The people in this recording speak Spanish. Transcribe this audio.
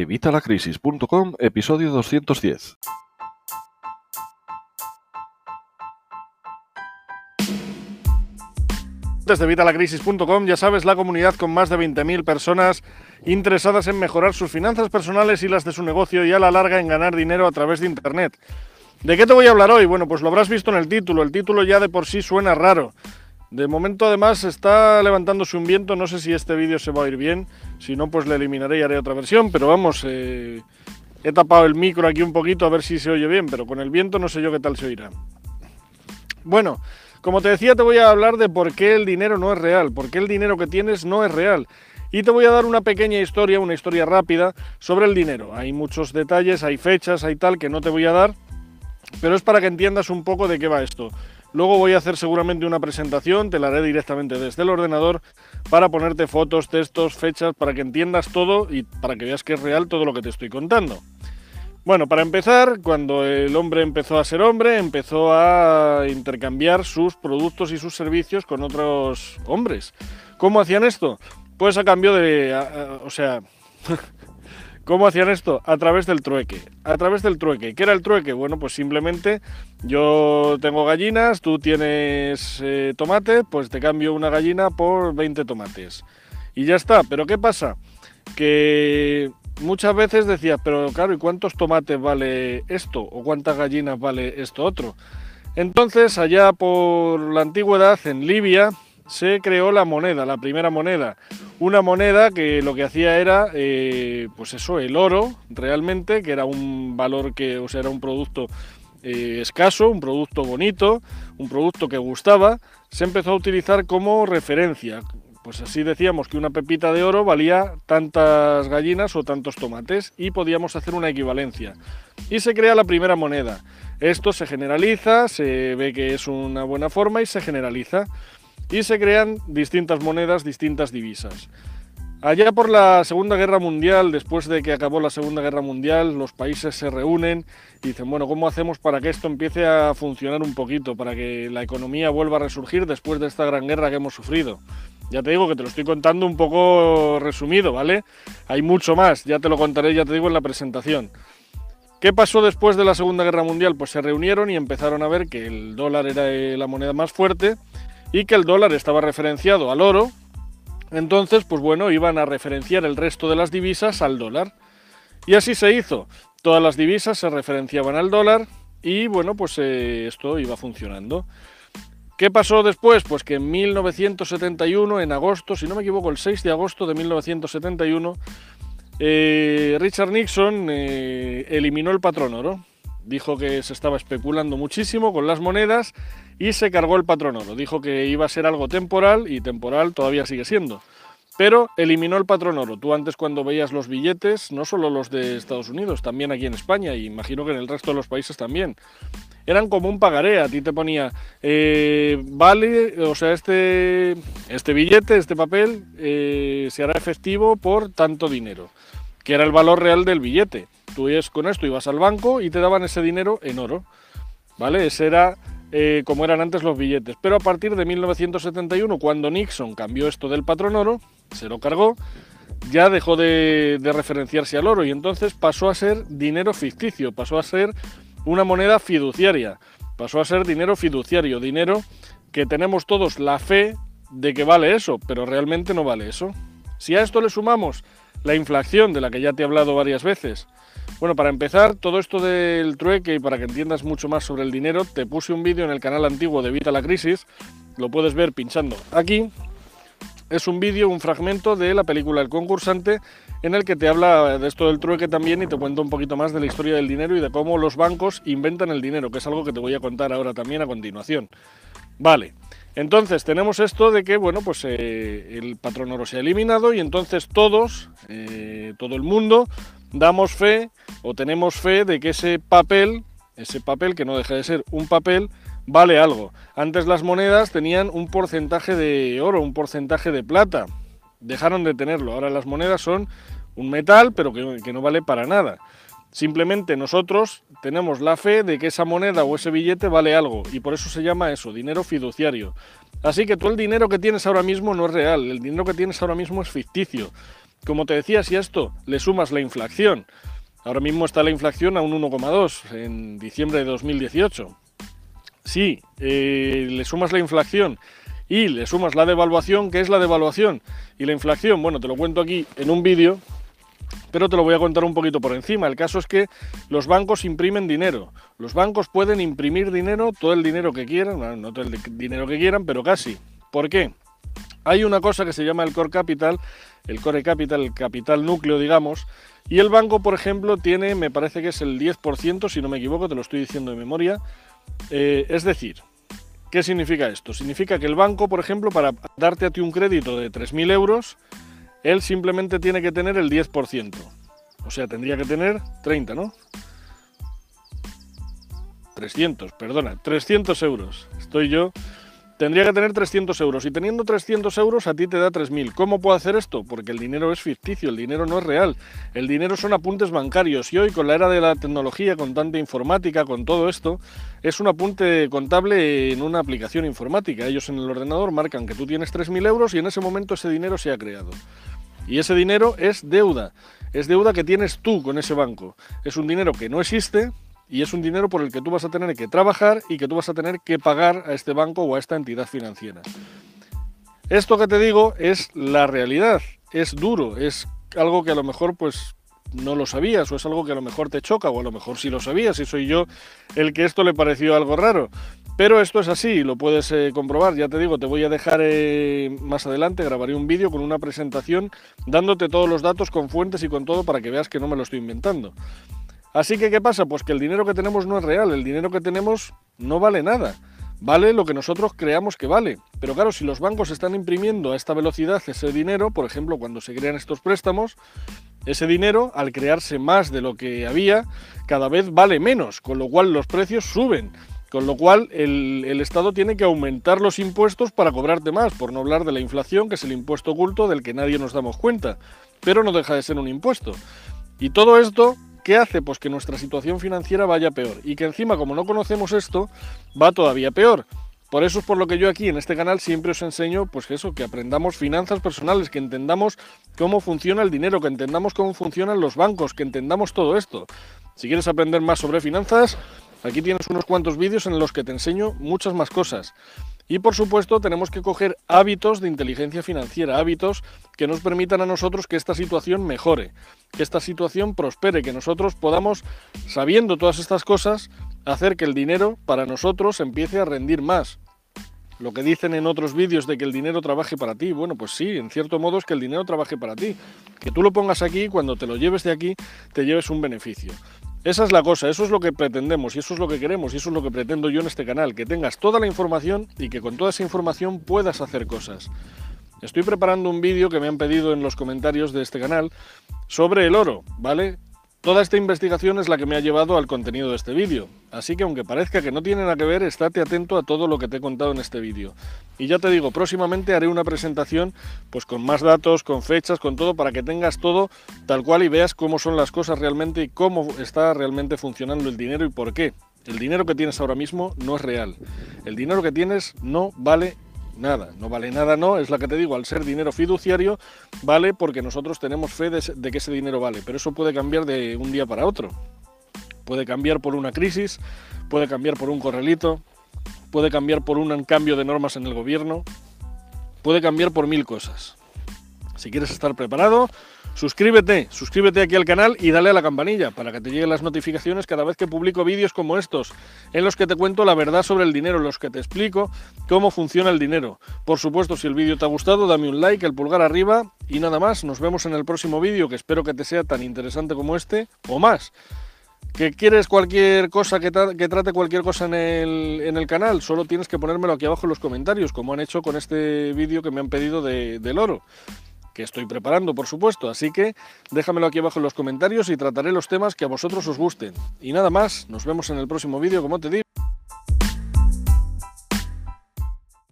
Evitalacrisis.com, episodio 210. Desde Evitalacrisis.com, ya sabes, la comunidad con más de 20.000 personas interesadas en mejorar sus finanzas personales y las de su negocio y a la larga en ganar dinero a través de Internet. ¿De qué te voy a hablar hoy? Bueno, pues lo habrás visto en el título. El título ya de por sí suena raro. De momento además está levantándose un viento, no sé si este vídeo se va a ir bien, si no pues le eliminaré y haré otra versión, pero vamos, eh, he tapado el micro aquí un poquito a ver si se oye bien, pero con el viento no sé yo qué tal se oirá. Bueno, como te decía te voy a hablar de por qué el dinero no es real, por qué el dinero que tienes no es real. Y te voy a dar una pequeña historia, una historia rápida sobre el dinero. Hay muchos detalles, hay fechas, hay tal que no te voy a dar, pero es para que entiendas un poco de qué va esto. Luego voy a hacer seguramente una presentación, te la haré directamente desde el ordenador para ponerte fotos, textos, fechas, para que entiendas todo y para que veas que es real todo lo que te estoy contando. Bueno, para empezar, cuando el hombre empezó a ser hombre, empezó a intercambiar sus productos y sus servicios con otros hombres. ¿Cómo hacían esto? Pues a cambio de... o sea... ¿Cómo hacían esto? A través del trueque. A través del trueque. ¿Qué era el trueque? Bueno, pues simplemente yo tengo gallinas, tú tienes eh, tomate, pues te cambio una gallina por 20 tomates. Y ya está. Pero ¿qué pasa? Que muchas veces decías, pero claro, ¿y cuántos tomates vale esto? ¿O cuántas gallinas vale esto otro? Entonces, allá por la antigüedad, en Libia, se creó la moneda, la primera moneda. Una moneda que lo que hacía era, eh, pues eso, el oro, realmente, que era un valor que, o sea, era un producto eh, escaso, un producto bonito, un producto que gustaba, se empezó a utilizar como referencia. Pues así decíamos que una pepita de oro valía tantas gallinas o tantos tomates y podíamos hacer una equivalencia. Y se crea la primera moneda. Esto se generaliza, se ve que es una buena forma y se generaliza y se crean distintas monedas, distintas divisas. Allá por la Segunda Guerra Mundial, después de que acabó la Segunda Guerra Mundial, los países se reúnen y dicen, bueno, ¿cómo hacemos para que esto empiece a funcionar un poquito, para que la economía vuelva a resurgir después de esta gran guerra que hemos sufrido? Ya te digo que te lo estoy contando un poco resumido, ¿vale? Hay mucho más, ya te lo contaré, ya te digo en la presentación. ¿Qué pasó después de la Segunda Guerra Mundial? Pues se reunieron y empezaron a ver que el dólar era la moneda más fuerte y que el dólar estaba referenciado al oro, entonces, pues bueno, iban a referenciar el resto de las divisas al dólar. Y así se hizo. Todas las divisas se referenciaban al dólar y bueno, pues eh, esto iba funcionando. ¿Qué pasó después? Pues que en 1971, en agosto, si no me equivoco, el 6 de agosto de 1971, eh, Richard Nixon eh, eliminó el patrón oro dijo que se estaba especulando muchísimo con las monedas y se cargó el patrón oro. Dijo que iba a ser algo temporal y temporal todavía sigue siendo. Pero eliminó el patrón oro. Tú antes cuando veías los billetes, no solo los de Estados Unidos, también aquí en España y imagino que en el resto de los países también, eran como un pagaré. A ti te ponía, eh, vale, o sea, este, este billete, este papel, eh, se hará efectivo por tanto dinero, que era el valor real del billete. Tú con esto ibas al banco y te daban ese dinero en oro. ¿Vale? Ese era eh, como eran antes los billetes. Pero a partir de 1971, cuando Nixon cambió esto del patrón oro, se lo cargó, ya dejó de, de, referenciarse al oro y entonces pasó a ser dinero ficticio, pasó a ser una moneda fiduciaria, pasó a ser dinero fiduciario, dinero que tenemos todos la fe de que vale eso, pero realmente no vale eso. Si a esto le sumamos la inflación de la que ya te he hablado varias veces, bueno, para empezar, todo esto del trueque y para que entiendas mucho más sobre el dinero, te puse un vídeo en el canal antiguo de Evita la Crisis, lo puedes ver pinchando aquí. Es un vídeo, un fragmento de la película El concursante, en el que te habla de esto del trueque también y te cuento un poquito más de la historia del dinero y de cómo los bancos inventan el dinero, que es algo que te voy a contar ahora también a continuación. Vale, entonces tenemos esto de que, bueno, pues eh, el patrón oro se ha eliminado y entonces todos, eh, todo el mundo, damos fe o tenemos fe de que ese papel, ese papel que no deja de ser un papel, vale algo. Antes las monedas tenían un porcentaje de oro, un porcentaje de plata. Dejaron de tenerlo. Ahora las monedas son un metal, pero que, no vale para nada. Simplemente nosotros tenemos la fe de que esa moneda o ese billete vale algo y por eso se llama eso, dinero fiduciario. Así que tú el dinero que tienes ahora mismo no es real, el dinero que tienes ahora mismo es ficticio. Como te decía, si a esto le sumas la inflación, ahora mismo está la inflación a un 1,2 en diciembre de 2018. Si eh, le sumas la inflación y le sumas la devaluación, ¿qué es la devaluación? Y la inflación, bueno, te lo cuento aquí en un vídeo, pero te lo voy a contar un poquito por encima. El caso es que los bancos imprimen dinero. Los bancos pueden imprimir dinero, todo el dinero que quieran, no todo el dinero que quieran, pero casi. ¿Por qué? Hay una cosa que se llama el core capital, el core capital, el capital núcleo, digamos, y el banco, por ejemplo, tiene, me parece que es el 10%, si no me equivoco, te lo estoy diciendo de memoria. Eh, es decir, ¿qué significa esto? Significa que el banco, por ejemplo, para darte a ti un crédito de 3.000 euros, él simplemente tiene que tener el 10%. O sea, tendría que tener 30, ¿no? 300, perdona, 300 euros. Estoy yo Tendría que tener 300 euros y teniendo 300 euros a ti te da 3.000. ¿Cómo puedo hacer esto? Porque el dinero es ficticio, el dinero no es real. El dinero son apuntes bancarios y hoy con la era de la tecnología, con tanta informática, con todo esto, es un apunte contable en una aplicación informática. Ellos en el ordenador marcan que tú tienes 3.000 euros y en ese momento ese dinero se ha creado. Y ese dinero es deuda. Es deuda que tienes tú con ese banco. Es un dinero que no existe, y es un dinero por el que tú vas a tener que trabajar y que tú vas a tener que pagar a este banco o a esta entidad financiera. Esto que te digo es la realidad, es duro, es algo que a lo mejor pues no lo sabías o es algo que a lo mejor te choca o a lo mejor sí lo sabías y soy yo el que esto le pareció algo raro. Pero esto es así, lo puedes eh, comprobar. Ya te digo, te voy a dejar eh, más adelante, grabaré un vídeo con una presentación dándote todos los datos con fuentes y con todo para que veas que no me lo estoy inventando. Así que, ¿qué pasa? Pues que el dinero que tenemos no es real, el dinero que tenemos no vale nada. Vale lo que nosotros creamos que vale. Pero claro, si los bancos están imprimiendo a esta velocidad ese dinero, por ejemplo, cuando se crean estos préstamos, ese dinero, al crearse más de lo que había, cada vez vale menos, con lo cual los precios suben. Con lo cual el, el, Estado tiene que aumentar los impuestos para cobrarte más, por no hablar de la inflación, que es el impuesto oculto del que nadie nos damos cuenta. Pero no deja de ser un impuesto. Y todo esto ¿Qué hace? Pues que nuestra situación financiera vaya peor y que encima como no conocemos esto, va todavía peor. Por eso es por lo que yo aquí en este canal siempre os enseño, pues eso, que aprendamos finanzas personales, que entendamos cómo funciona el dinero, que entendamos cómo funcionan los bancos, que entendamos todo esto. Si quieres aprender más sobre finanzas, aquí tienes unos cuantos vídeos en los que te enseño muchas más cosas. Y por supuesto tenemos que coger hábitos de inteligencia financiera, hábitos que nos permitan a nosotros que esta situación mejore, que esta situación prospere, que nosotros podamos, sabiendo todas estas cosas, hacer que el dinero para nosotros empiece a rendir más. Lo que dicen en otros vídeos de que el dinero trabaje para ti, bueno, pues sí, en cierto modo es que el dinero trabaje para ti. Que tú lo pongas aquí, cuando te lo lleves de aquí, te lleves un beneficio. Esa es la cosa, eso es lo que pretendemos y eso es lo que queremos y eso es lo que pretendo yo en este canal, que tengas toda la información y que con toda esa información puedas hacer cosas. Estoy preparando un vídeo que me han pedido en los comentarios de este canal sobre el oro, ¿vale? Toda esta investigación es la que me ha llevado al contenido de este vídeo, así que aunque parezca que no tiene nada que ver, estate atento a todo lo que te he contado en este vídeo. Y ya te digo, próximamente haré una presentación pues con más datos, con fechas, con todo, para que tengas todo tal cual y veas cómo son las cosas realmente y cómo está realmente funcionando el dinero y por qué. El dinero que tienes ahora mismo no es real. El dinero que tienes no vale nada. No vale nada, no, es la que te digo, al ser dinero fiduciario, vale porque nosotros tenemos fe de, que ese dinero vale, pero eso puede cambiar de un día para otro. Puede cambiar por una crisis, puede cambiar por un correlito, puede cambiar por un cambio de normas en el gobierno, puede cambiar por mil cosas. Si quieres estar preparado, Suscríbete, suscríbete aquí al canal y dale a la campanilla para que te lleguen las notificaciones cada vez que publico vídeos como estos, en los que te cuento la verdad sobre el dinero, en los que te explico cómo funciona el dinero. Por supuesto, si el vídeo te ha gustado, dame un like, el pulgar arriba y nada más. Nos vemos en el próximo vídeo que espero que te sea tan interesante como este o más. ¿Que quieres cualquier cosa que, trate cualquier cosa en el, en el, canal? Solo tienes que ponérmelo aquí abajo en los comentarios, como han hecho con este vídeo que me han pedido de, del oro que estoy preparando, por supuesto. Así que déjamelo aquí abajo en los comentarios y trataré los temas que a vosotros os gusten. Y nada más, nos vemos en el próximo vídeo, como te digo.